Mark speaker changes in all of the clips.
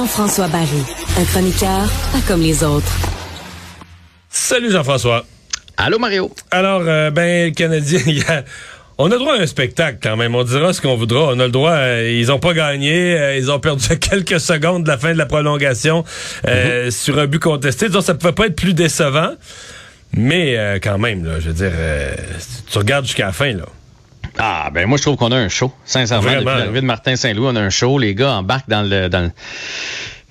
Speaker 1: Jean-François Barry, un chroniqueur pas comme les autres.
Speaker 2: Salut Jean-François.
Speaker 3: Allô Mario.
Speaker 2: Alors, euh, ben, Canadien, il y a- on a droit à un spectacle quand même. On dira ce qu'on voudra. On a le droit. euh, ils ont pas gagné. euh, ils ont perdu quelques secondes de la fin de la prolongation euh, sur un but contesté. Disons, ça pouvait pas être plus décevant. Mais euh, quand même, là, je veux dire, euh, tu regardes jusqu'à la fin, là.
Speaker 3: Ah ben moi je trouve qu'on a un show. Sincèrement,
Speaker 2: Vraiment,
Speaker 3: depuis l'arrivée de Martin Saint-Louis, on a un show. Les gars embarquent dans le dans le,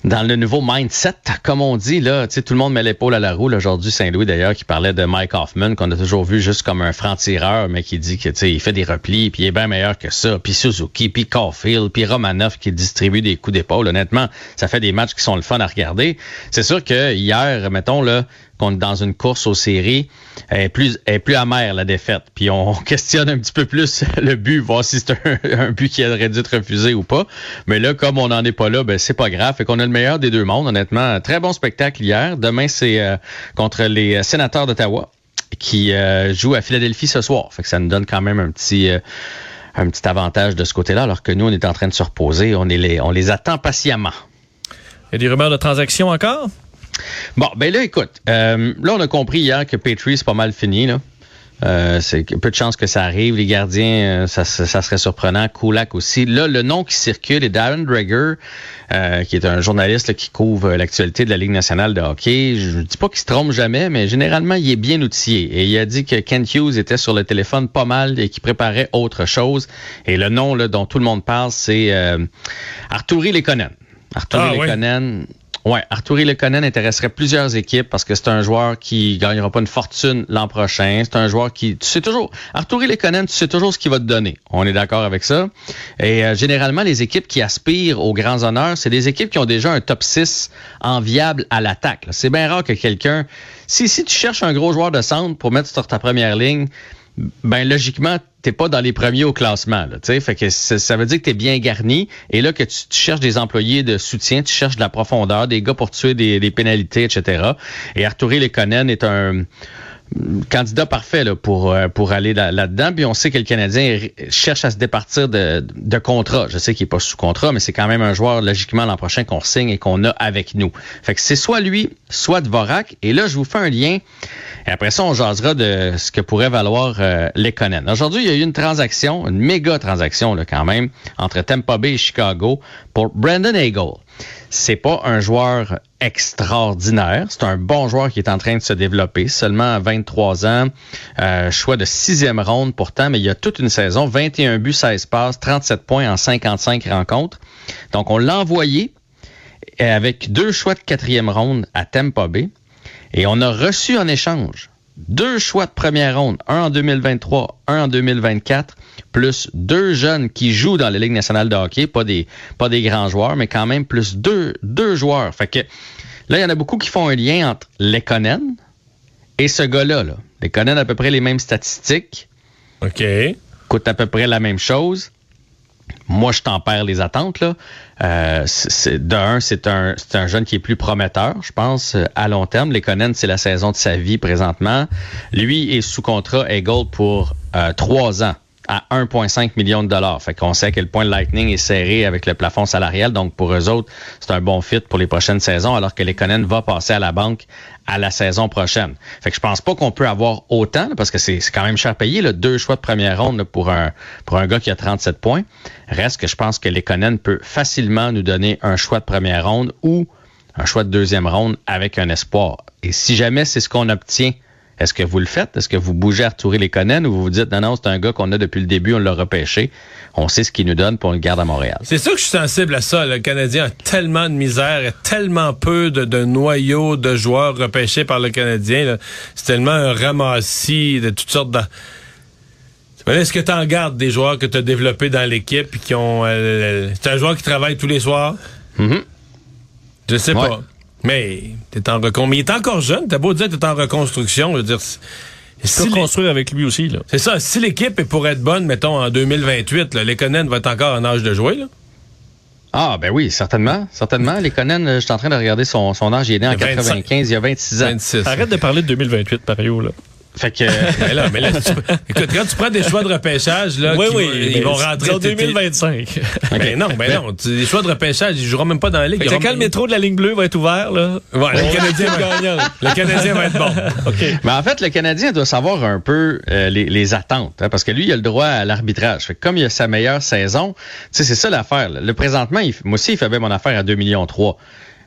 Speaker 3: dans le nouveau mindset, comme on dit là. Tu sais, tout le monde met l'épaule à la roue. Aujourd'hui, Saint-Louis d'ailleurs qui parlait de Mike Hoffman, qu'on a toujours vu juste comme un franc-tireur, mais qui dit que tu sais, il fait des replis, puis il est bien meilleur que ça. Puis Suzuki, puis Caulfield, puis Romanoff qui distribue des coups d'épaule. Honnêtement, ça fait des matchs qui sont le fun à regarder. C'est sûr que hier, mettons là, qu'on est dans une course aux séries, est plus, est plus amère la défaite. Puis on questionne un petit peu plus le but, voir si c'est un, un but qui aurait dû être refusé ou pas. Mais là, comme on n'en est pas là, ben c'est pas grave. Fait qu'on a le meilleur des deux mondes, honnêtement. Très bon spectacle hier. Demain, c'est euh, contre les euh, sénateurs d'Ottawa qui euh, jouent à Philadelphie ce soir. Fait que ça nous donne quand même un petit euh, un petit avantage de ce côté-là, alors que nous, on est en train de se reposer. On, est les, on les attend patiemment.
Speaker 2: Il y a des rumeurs de transactions encore?
Speaker 3: Bon, ben là, écoute, euh, là, on a compris hier que Petrie, c'est pas mal fini, là. Euh, c'est peu de chances que ça arrive. Les gardiens, euh, ça, ça, ça serait surprenant. Kulak aussi. Là, le nom qui circule est Darren Dreger, euh, qui est un journaliste là, qui couvre euh, l'actualité de la Ligue nationale de hockey. Je ne dis pas qu'il se trompe jamais, mais généralement, il est bien outillé. Et il a dit que Kent Hughes était sur le téléphone pas mal et qu'il préparait autre chose. Et le nom là, dont tout le monde parle, c'est euh, Arturi Lekonen. Arturi
Speaker 2: Ah.
Speaker 3: Lekonen. Ouais, Arturi Lekonen intéresserait plusieurs équipes parce que c'est un joueur qui gagnera pas une fortune l'an prochain. C'est un joueur qui, tu sais toujours, Arturi Lekonen, tu sais toujours ce qu'il va te donner. On est d'accord avec ça. Et euh, généralement, les équipes qui aspirent aux grands honneurs, c'est des équipes qui ont déjà un top 6 enviable à l'attaque. C'est bien rare que quelqu'un, si, si tu cherches un gros joueur de centre pour mettre sur ta première ligne, ben logiquement, t'es pas dans les premiers au classement. Là, fait que ça veut dire que tu bien garni. Et là, que tu, cherches des employés de soutien, tu cherches de la profondeur, des gars pour tuer des, des pénalités, etc. Et Arturi Lekonen est un candidat parfait là, pour, euh, pour aller là- là-dedans. Puis on sait que le Canadien cherche à se départir de, de contrat. Je sais qu'il est pas sous contrat, mais c'est quand même un joueur, logiquement, l'an prochain qu'on signe et qu'on a avec nous. Fait que c'est soit lui, soit Dvorak. Et là, je vous fais un lien. Et après ça, on jasera de ce que pourrait valoir euh, Lekonen. Aujourd'hui, il y a eu une transaction, une méga transaction là, quand même, entre Tampa Bay et Chicago pour Brandon Hagel. C'est pas un joueur extraordinaire. C'est un bon joueur qui est en train de se développer. Seulement à 23 ans, euh, choix de sixième ronde pourtant, mais il y a toute une saison, 21 buts, 16 passes, 37 points en 55 rencontres. Donc, on l'a envoyé euh, avec deux choix de quatrième ronde à Tampa Bay. Et on a reçu en échange deux choix de première ronde, un en 2023, un en 2024, plus deux jeunes qui jouent dans la Ligue nationale de hockey, pas des, pas des grands joueurs, mais quand même plus deux, deux joueurs. Fait que là, il y en a beaucoup qui font un lien entre Lekonen et ce gars-là. Là. Lekonen a à peu près les mêmes statistiques,
Speaker 2: OK.
Speaker 3: coûte à peu près la même chose. Moi, je t'en perds les attentes. Là. Euh, c'est- de un, c'est un, un jeune qui est plus prometteur, je pense, euh, à long terme. Lekonen, c'est la saison de sa vie présentement. Lui est sous contrat Eagle pour euh, trois ans à 1,5 million de dollars. Fait qu'on sait à quel point Lightning est serré avec le plafond salarial. Donc, pour eux autres, c'est un bon fit pour les prochaines saisons, alors que les Conan va passer à la banque à la saison prochaine. Fait que je pense pas qu'on peut avoir autant, parce que c'est quand même cher payé, là, deux choix de première ronde pour un pour un gars qui a 37 points. Reste que je pense que les Conan peut facilement nous donner un choix de première ronde ou un choix de deuxième ronde avec un espoir. Et si jamais c'est ce qu'on obtient est-ce que vous le faites? Est-ce que vous bougez à retourer les Conan ou vous vous dites, non, non, c'est un gars qu'on a depuis le début, on l'a repêché. On sait ce qu'il nous donne pour on le garde à Montréal.
Speaker 2: C'est sûr que je suis sensible à ça. Le Canadien a tellement de misère et tellement peu de, de noyaux de joueurs repêchés par le Canadien. C'est tellement un ramassis de toutes sortes de... Est-ce que tu en gardes des joueurs que tu as développés dans l'équipe et qui ont. Euh, c'est un joueur qui travaille tous les soirs?
Speaker 3: Mm-hmm.
Speaker 2: Je sais pas. Mais t'es en recon... Mais il est encore jeune. T'as beau dire que t'es en reconstruction. Je veux dire,
Speaker 4: si peux construire avec lui aussi.
Speaker 2: C'est ça. Si l'équipe est pour être bonne, mettons, en 2028, là, Lekonen va être encore en âge de jouer. Là.
Speaker 3: Ah, ben oui, certainement. Certainement. Lekonen, je suis en train de regarder son, son âge. Il est né en 95, il y a 26 ans. 26.
Speaker 4: Arrête de parler de 2028, Pario, là.
Speaker 3: Fait que.
Speaker 2: mais là, mais là, tu, écoute, quand tu prends des choix de repêchage, là,
Speaker 4: oui,
Speaker 2: qui
Speaker 4: oui,
Speaker 2: vont, ils vont rentrer
Speaker 4: en 2025.
Speaker 2: Mais non, mais non. Les choix de repêchage, ils joueront même pas dans la ligue.
Speaker 4: Fait quand le métro de la ligne bleue va être ouvert, là.
Speaker 2: Ouais, le Canadien va. Le Canadien va être bon.
Speaker 3: OK. Mais en fait, le Canadien doit savoir un peu euh, les, les, attentes, hein, parce que lui, il a le droit à l'arbitrage. Fait que comme il a sa meilleure saison, tu sais, c'est ça l'affaire. Le présentement, il, moi aussi, il fait bien mon affaire à 2 millions 3.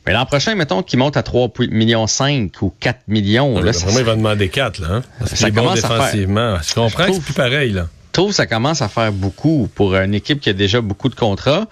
Speaker 3: Mais l'an prochain, mettons qu'il monte à 3 millions 5 ou 4 millions. Là,
Speaker 2: ça, il va demander 4, là. Hein? Parce ça commence bon défensivement. À faire. Je comprends que c'est plus pareil, là.
Speaker 3: Je trouve que ça commence à faire beaucoup pour une équipe qui a déjà beaucoup de contrats.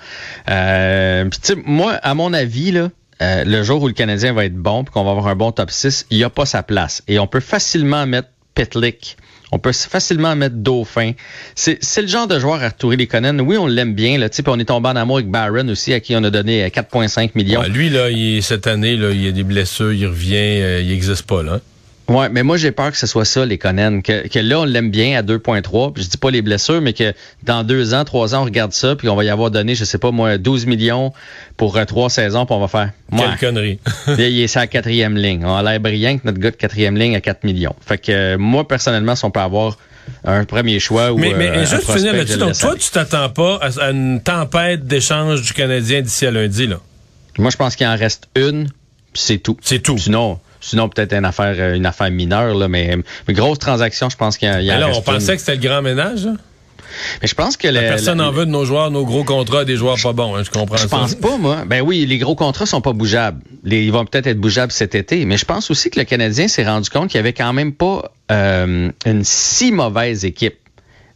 Speaker 3: Euh, moi, à mon avis, là, euh, le jour où le Canadien va être bon et qu'on va avoir un bon top 6, il n'y a pas sa place. Et on peut facilement mettre Petlick on peut facilement mettre Dauphin. C'est le genre de joueur les Conan. Oui, on l'aime bien. Là, on est tombé en amour avec Barron aussi, à qui on a donné 4,5 euh, millions.
Speaker 2: lui, là, il, cette année, là, il a des blessures, il revient, euh, il n'existe pas. là.
Speaker 3: Ouais, mais moi j'ai peur que ce soit ça les Conan, que, que là on l'aime bien à 2.3, puis je dis pas les blessures, mais que dans deux ans, trois ans on regarde ça, puis on va y avoir donné, je sais pas moi, 12 millions pour euh, trois saisons, puis on va faire.
Speaker 2: Quelle connerie.
Speaker 3: il est sa quatrième ligne. On a l'air brillant que notre gars de quatrième ligne à 4 millions. Fait que euh, moi personnellement, si on peut avoir un premier choix ou
Speaker 2: Mais, mais
Speaker 3: euh,
Speaker 2: juste finir là-dessus, donc toi tu t'attends pas à, une tempête d'échange du Canadien d'ici à lundi là?
Speaker 3: Moi je pense qu'il en reste une, c'est tout.
Speaker 2: C'est tout.
Speaker 3: Sinon Sinon, peut-être une affaire, euh, une affaire mineure, là, mais, mais grosse transaction, je pense qu'il y a. Il y a
Speaker 2: là, on pensait que c'était le grand ménage.
Speaker 3: Mais je pense que
Speaker 2: personne n'en veut de nos joueurs, nos gros contrats, des joueurs pas bons. Hein, je comprends
Speaker 3: je pense pas, moi. Ben oui, les gros contrats sont pas bougeables. Les, ils vont peut-être être bougeables cet été, mais je pense aussi que le Canadien s'est rendu compte qu'il y avait quand même pas euh, une si mauvaise équipe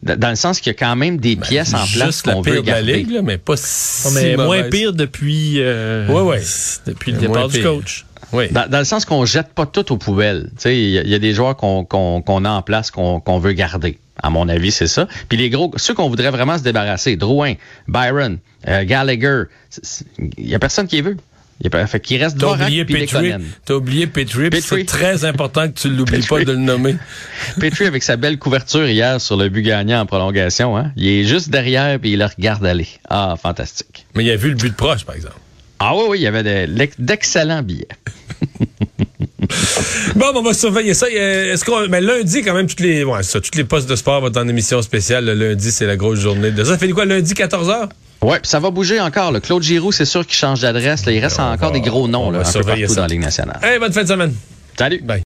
Speaker 3: dans le sens qu'il y a quand même des ben, pièces en place qu'on veut garder.
Speaker 2: De la ligue, mais pas si
Speaker 4: mais moins pire depuis euh,
Speaker 2: ouais, ouais.
Speaker 4: depuis le départ du coach.
Speaker 3: Oui. Dans, le sens qu'on jette pas tout aux poubelles. Il y, y, a des joueurs qu'on a en place qu'on veut garder. À mon avis, c'est ça. Puis les gros, ceux qu'on voudrait vraiment se débarrasser, Drouin, Byron, euh, Gallagher, il y a personne qui les veut. Il fait qu'il reste T'as oublié Petrie.
Speaker 2: T'as oublié Petrie. C'est très important que tu l'oublies pas de le nommer.
Speaker 3: Petrie avec sa belle couverture hier sur le but gagnant en prolongation. Hein? Il est juste derrière puis il le regarde aller. Ah, fantastique.
Speaker 2: Mais il a vu le but de proche, par exemple.
Speaker 3: Ah oui, oui, il y avait d'excellents billets.
Speaker 2: Bon, on va surveiller ça. Est-ce qu'on, mais lundi, quand même, toutes les, ouais, ça, toutes les postes de sport vont être en émission spéciale. Le lundi, c'est la grosse journée de ça. fait quoi, lundi, 14h?
Speaker 3: Oui, ça va bouger encore. Le Claude Giroux, c'est sûr qu'il change d'adresse. Il reste encore des gros noms là, un peu partout dans la Ligue nationale.
Speaker 2: Hey, bonne fin de semaine.
Speaker 3: Salut.
Speaker 2: Bye.